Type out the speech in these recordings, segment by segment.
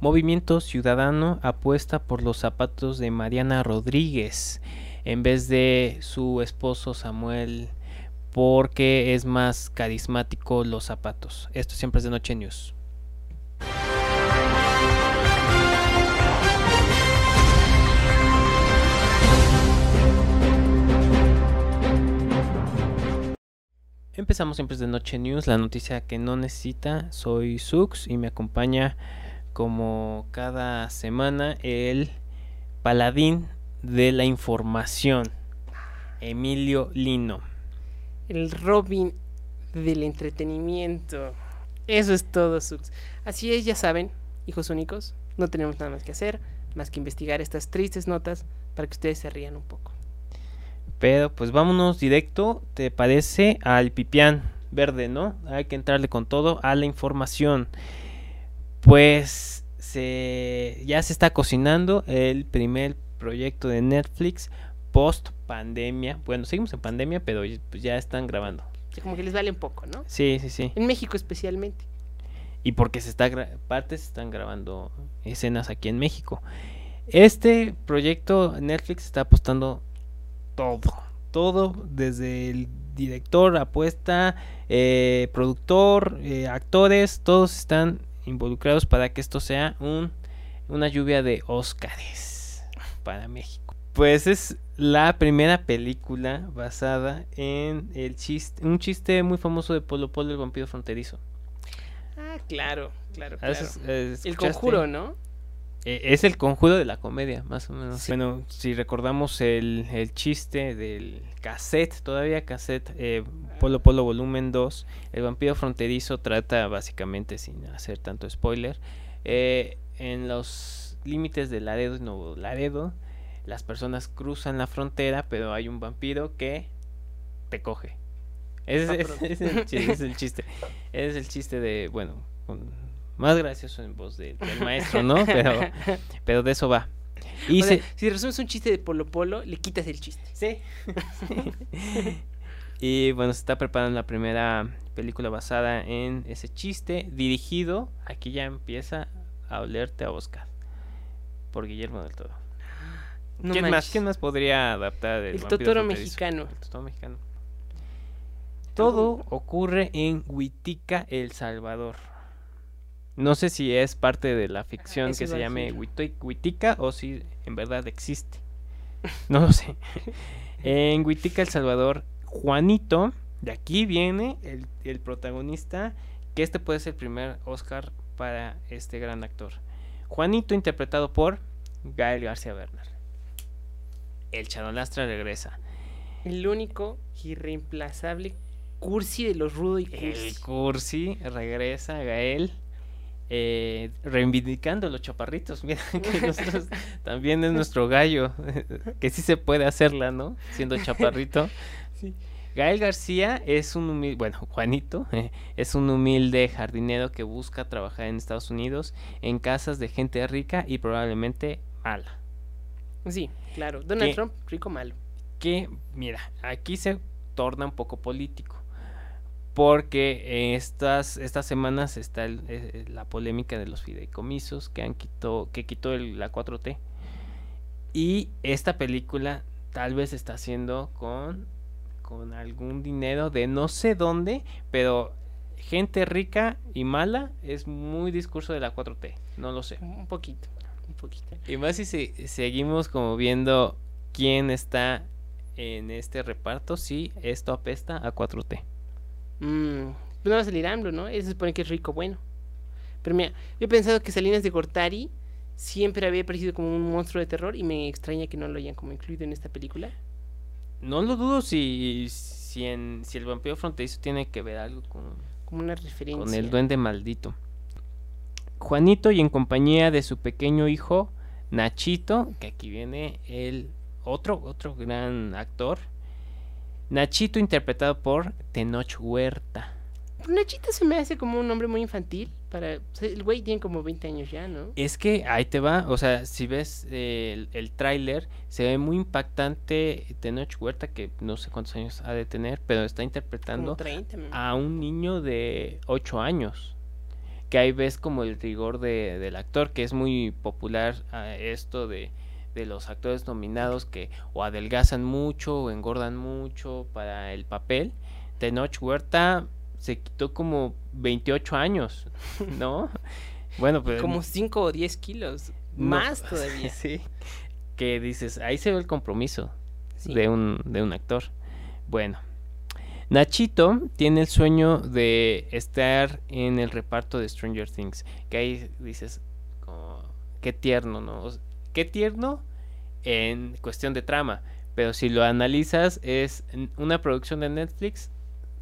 Movimiento Ciudadano apuesta por los zapatos de Mariana Rodríguez en vez de su esposo Samuel porque es más carismático los zapatos. Esto siempre es de Noche News. Empezamos siempre de Noche News, la noticia que no necesita. Soy Sux y me acompaña como cada semana el paladín de la información, Emilio Lino. El Robin del entretenimiento. Eso es todo, Sux. Así es, ya saben, hijos únicos, no tenemos nada más que hacer, más que investigar estas tristes notas para que ustedes se rían un poco. Pero pues vámonos directo, ¿te parece? Al pipián verde, ¿no? Hay que entrarle con todo a la información. Pues se, ya se está cocinando el primer proyecto de Netflix post pandemia. Bueno, seguimos en pandemia, pero pues, ya están grabando. como que les vale un poco, ¿no? Sí, sí, sí. En México especialmente. Y porque se está partes están grabando escenas aquí en México. Este proyecto Netflix está apostando todo, todo, desde el director, apuesta, eh, productor, eh, actores, todos están involucrados para que esto sea un, una lluvia de Óscares para México. Pues es la primera película basada en el chiste, un chiste muy famoso de Polo Polo el vampiro fronterizo. Ah, claro, claro. claro. el conjuro, ¿no? Eh, es el conjuro de la comedia, más o menos. Bueno, si recordamos el, el, chiste del cassette, todavía cassette, eh, Polo Polo Volumen 2, el vampiro fronterizo trata básicamente, sin hacer tanto spoiler, eh, en los límites de Laredo y Nuevo Laredo, las personas cruzan la frontera, pero hay un vampiro que te coge. Ese, es, el chiste, es el chiste. Es el chiste de, bueno, con más gracioso en voz del maestro, ¿no? Pero, pero de eso va. Y si resumes un chiste de Polo Polo, le quitas el chiste. Sí. y bueno, se está preparando la primera película basada en ese chiste, dirigido, aquí ya empieza a olerte a Oscar, por Guillermo del Toro. ¿Quién, más, ¿Quién más podría adaptar el, el Totoro mexicano? El Totoro mexicano. Todo ocurre en Huitica, El Salvador. No sé si es parte de la ficción que se llame Huitica o si en verdad existe. No lo sé. en Huitica, El Salvador, Juanito, de aquí viene el, el, protagonista, que este puede ser el primer Oscar para este gran actor. Juanito, interpretado por Gael García Bernal. El Chadolastra regresa. El único irreemplazable Cursi de los Rudo y Cursi. El Cursi regresa, Gael eh, reivindicando los chaparritos. Mira que nosotros también es nuestro gallo, que sí se puede hacerla, ¿no? Siendo chaparrito. Gael García es un humilde, bueno, Juanito, eh, es un humilde jardinero que busca trabajar en Estados Unidos en casas de gente rica y probablemente mala. Sí, claro. Donald Trump, rico malo. Que, mira, aquí se torna un poco político porque estas, estas semanas está eh, la polémica de los fideicomisos que han quitó, que quitó el, la 4T. Y esta película tal vez está haciendo con, con algún dinero de no sé dónde, pero gente rica y mala es muy discurso de la 4T, no lo sé. Un poquito, un poquito. Y más si seguimos como viendo quién está en este reparto, sí, esto apesta a 4T. Mmm, pues no va a salir AMLO, ¿no? Él se supone que es rico, bueno. Pero mira, yo he pensado que Salinas de Gortari siempre había parecido como un monstruo de terror y me extraña que no lo hayan como incluido en esta película. No lo dudo si, si, en, si el vampiro fronterizo tiene que ver algo con, como una referencia. Con el duende maldito. Juanito y en compañía de su pequeño hijo Nachito, que aquí viene el otro, otro gran actor, Nachito interpretado por Tenoch Huerta. Nachito se me hace como un nombre muy infantil. Para, el güey tiene como 20 años ya, ¿no? Es que ahí te va, o sea, si ves el, el tráiler, se ve muy impactante Tenoch Huerta, que no sé cuántos años ha de tener, pero está interpretando a un niño de 8 años. que ahí ves como el rigor de, del actor, que es muy popular ah, esto de, de los actores nominados que o adelgazan mucho o engordan mucho para el papel. Tenoch Huerta se quitó como 28 años, ¿no? bueno, pues... Como 5 o 10 kilos. Más todavía. sí. Que dices, ahí se ve el compromiso de, un, de un actor. Bueno, Nachito tiene el sueño de estar en el reparto de Stranger Things. Que ahí dices, qué tierno, ¿no? Qué tierno en cuestión de trama. Pero si lo analizas, es una producción de Netflix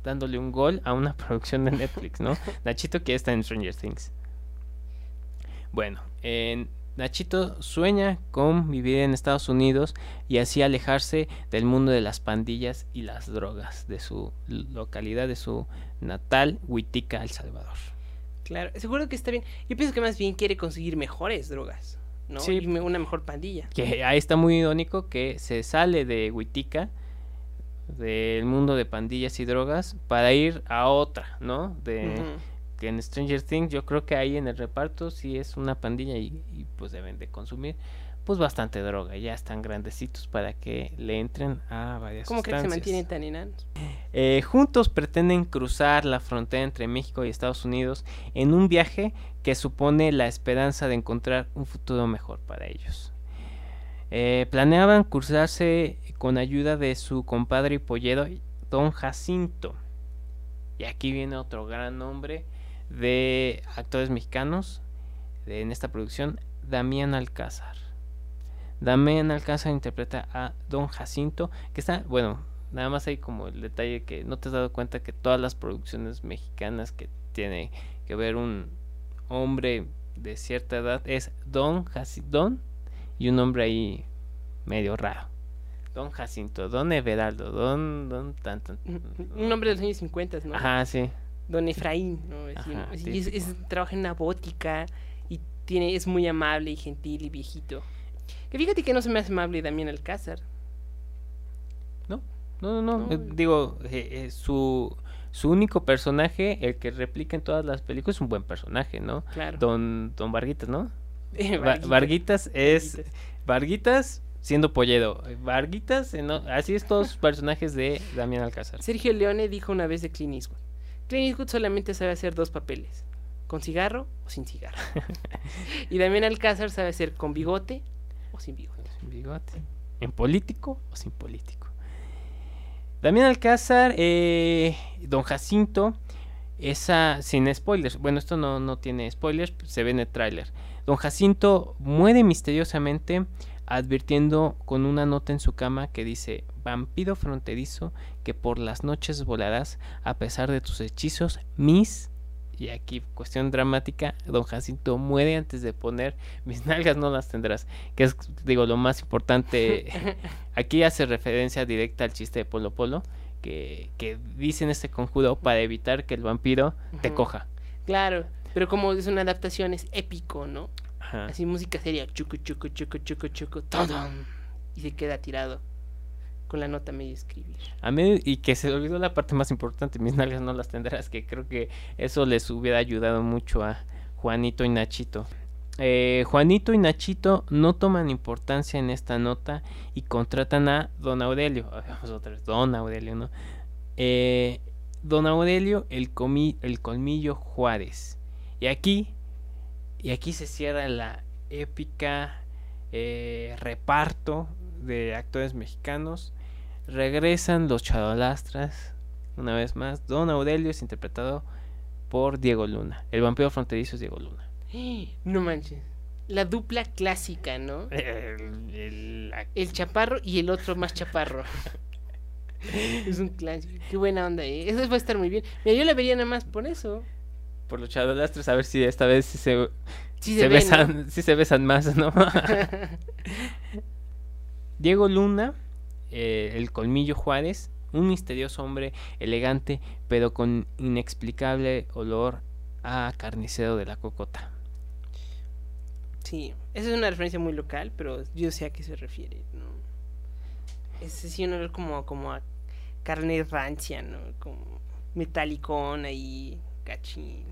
dándole un gol a una producción de Netflix, ¿no? Nachito que está en Stranger Things. Bueno, en Nachito sueña con vivir en Estados Unidos y así alejarse del mundo de las pandillas y las drogas de su localidad, de su natal Huitica, El Salvador. Claro, seguro que está bien. Yo pienso que más bien quiere conseguir mejores drogas, ¿no? Sí, y una mejor pandilla. Que ahí está muy irónico que se sale de Huitica, del mundo de pandillas y drogas, para ir a otra, ¿no? De que en Stranger Things yo creo que ahí en el reparto sí es una pandilla y, pues deben de consumir pues bastante droga, ya están grandecitos para que le entren a varias ¿Cómo que se mantienen tan enanos? Eh, juntos pretenden cruzar la frontera entre México y Estados Unidos en un viaje que supone la esperanza de encontrar un futuro mejor para ellos. Eh, planeaban cruzarse con ayuda de su compadre y pollero, Don Jacinto. Y aquí viene otro gran nombre de actores mexicanos en esta producción, Damián Alcázar. Damián Alcázar interpreta a Don Jacinto, que está, bueno, nada más hay como el detalle que no te has dado cuenta que todas las producciones mexicanas que tiene que ver un hombre de cierta edad es Don Jacinto y un hombre ahí medio raro. Don Jacinto, Don Everaldo, Don, Don, tanto. Un hombre de los años 50, ¿no? Ajá, sí don Efraín, ¿no? Es, trabaja en una bótica y tiene, es muy amable y gentil y viejito. Que fíjate que no se me hace amable también Alcázar. No, no, no, no. Eh, digo, eh, eh, su, su único personaje, el que replica en todas las películas, es un buen personaje, ¿no? Claro. Don, don Varguitas, ¿no? Varguitas. es... Varguitas siendo polledo. Varguitas, así es todos los personajes de Damián Alcázar. Sergio Leone dijo una vez de Clint Eastwood. Clint Eastwood solamente sabe hacer dos papeles, con cigarro o sin cigarro. y Damián Alcázar sabe hacer con bigote o sin bigote. Sin bigote. En político o sin político. Damián Alcázar, eh, Don Jacinto, esa sin spoilers. Bueno, esto no, no tiene spoilers, se ve en el tráiler. Don Jacinto muere misteriosamente advirtiendo con una nota en su cama que dice vampiro fronterizo que por las noches volarás a pesar de tus hechizos, mis y aquí cuestión dramática, don Jacinto muere antes de poner mis nalgas no las tendrás, que es digo lo más importante, aquí hace referencia directa al chiste de Polo Polo, que, que dicen este conjuro para evitar que el vampiro te coja. Claro, pero como es una adaptación es épico, ¿no? Así música seria, chucu, chucu, chucu, chucu, chucu, y se queda tirado con la nota medio escribir. A mí, y que se olvidó la parte más importante, mis nalgas no las tendrás, que creo que eso les hubiera ayudado mucho a Juanito y Nachito. Eh, Juanito y Nachito no toman importancia en esta nota y contratan a Don Aurelio. Don Aurelio, ¿no? Eh, don Aurelio, el, comi el colmillo Juárez. Y aquí y aquí se cierra la épica eh, reparto de actores mexicanos. Regresan los Chadolastras. Una vez más, Don Aurelio es interpretado por Diego Luna. El vampiro fronterizo es Diego Luna. No manches. La dupla clásica, ¿no? El, el chaparro y el otro más chaparro. es un clásico. Qué buena onda, ¿eh? Eso va a estar muy bien. Mira, yo la vería nada más por eso por los Lastres a ver si esta vez se, se, besan, si se besan más, ¿no? Diego Luna, eh, el colmillo Juárez, un misterioso hombre elegante, pero con inexplicable olor a carnicero de la cocota. Sí, esa es una referencia muy local, pero yo sé a qué se refiere, ¿no? Es sí un olor como, como a carne rancia, ¿no? Como metalicón ahí, cachín.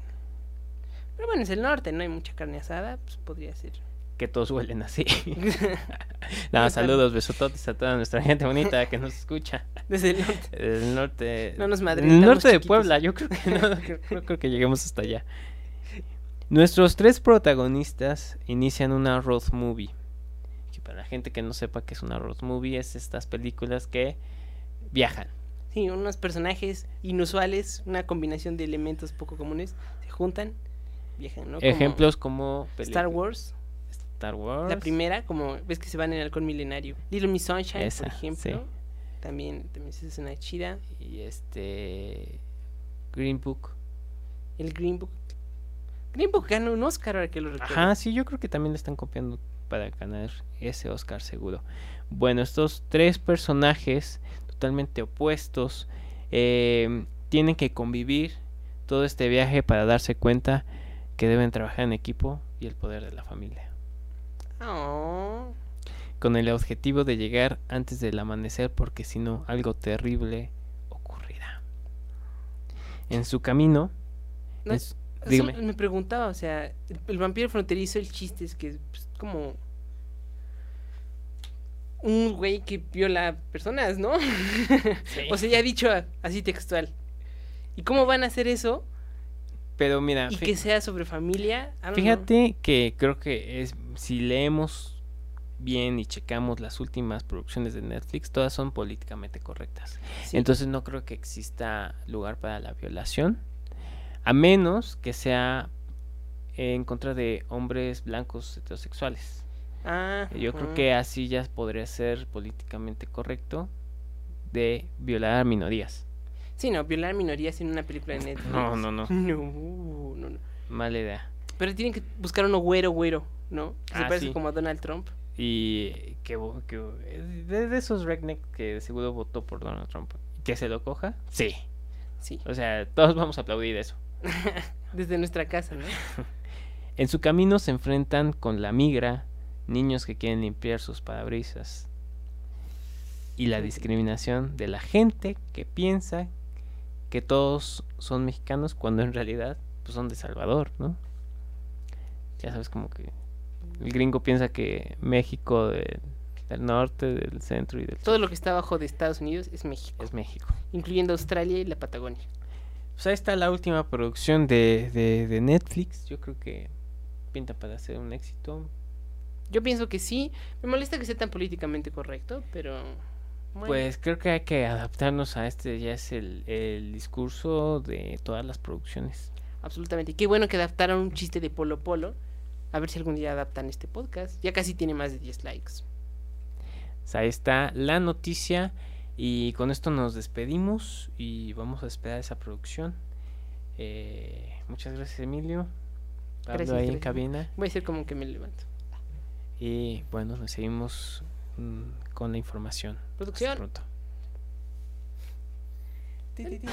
Pero bueno, es el norte, no hay mucha carne asada, pues podría ser. Que todos huelen así. no, saludos, besototes a toda nuestra gente bonita que nos escucha. Desde el norte. Desde el norte. No nos En madremos. el norte de Puebla, yo creo que no, no creo que lleguemos hasta allá. Nuestros tres protagonistas inician una road movie. Que para la gente que no sepa qué es una road movie, es estas películas que viajan. Sí, unos personajes inusuales, una combinación de elementos poco comunes, se juntan, viajan, ¿no? Como Ejemplos como peli- Star Wars, Star Wars. la primera, como ves que se van en halcón milenario. Little Miss Sunshine, Esa, por ejemplo. sí. También, también es una chida. Y este. Green Book. El Green Book. Green Book ganó un Oscar ahora que lo recuerdo. Ajá, sí, yo creo que también le están copiando para ganar ese Oscar seguro. Bueno, estos tres personajes totalmente opuestos eh, tienen que convivir todo este viaje para darse cuenta que deben trabajar en equipo y el poder de la familia. Oh, Con el objetivo de llegar antes del amanecer porque si no algo terrible ocurrirá. En su camino... No, en su- eso dígame. me preguntaba, o sea, el, el vampiro fronterizo, el chiste es que es pues, como un güey que viola personas, ¿no? o sea, ya dicho así textual. ¿Y cómo van a hacer eso? Pero mira, Y que sea sobre familia. Know. Fíjate que creo que es si leemos bien y checamos las últimas producciones de Netflix, todas son políticamente correctas. Sí. Entonces no creo que exista lugar para la violación, a menos que sea en contra de hombres blancos heterosexuales. Ah, Yo creo ah. que así ya podría ser políticamente correcto de violar a minorías. Sí, no, violar minorías en una película de Netflix. No, no, no. No, no, no. Mala idea. Pero tienen que buscar uno güero, güero, ¿no? Que se Ah, parece sí. como a Donald Trump. Y que, que de, de esos redneck que seguro votó por Donald Trump. ¿Que se lo coja? Sí. Sí, O sea, todos vamos a aplaudir eso. desde nuestra casa, ¿no? En su camino se enfrentan con la migra, niños que quieren limpiar sus parabrisas y la discriminación de la gente que piensa que todos son mexicanos cuando en realidad pues, son de Salvador, ¿no? Ya sabes como que el gringo piensa que México de- del norte, del centro y del Todo sur lo que está abajo de Estados Unidos es México, es México. incluyendo Australia y la Patagonia. Pues ahí está la última producción de, de, de Netflix. Yo creo que pinta para ser un éxito. Yo pienso que sí. Me molesta que sea tan políticamente correcto, pero. Pues creo que hay que adaptarnos a este, ya es el, el discurso de todas las producciones. Absolutamente. Qué bueno que adaptaron un chiste de Polo Polo. A ver si algún día adaptan este podcast. Ya casi tiene más de 10 likes. O sea, ahí está la noticia y con esto nos despedimos y vamos a esperar esa producción. Eh, muchas gracias Emilio. Pablo Gracias, ahí en cabina. Voy a ser como que me levanto. Y bueno, nos seguimos con la información. Hasta Producción. pronto. Ti, ti.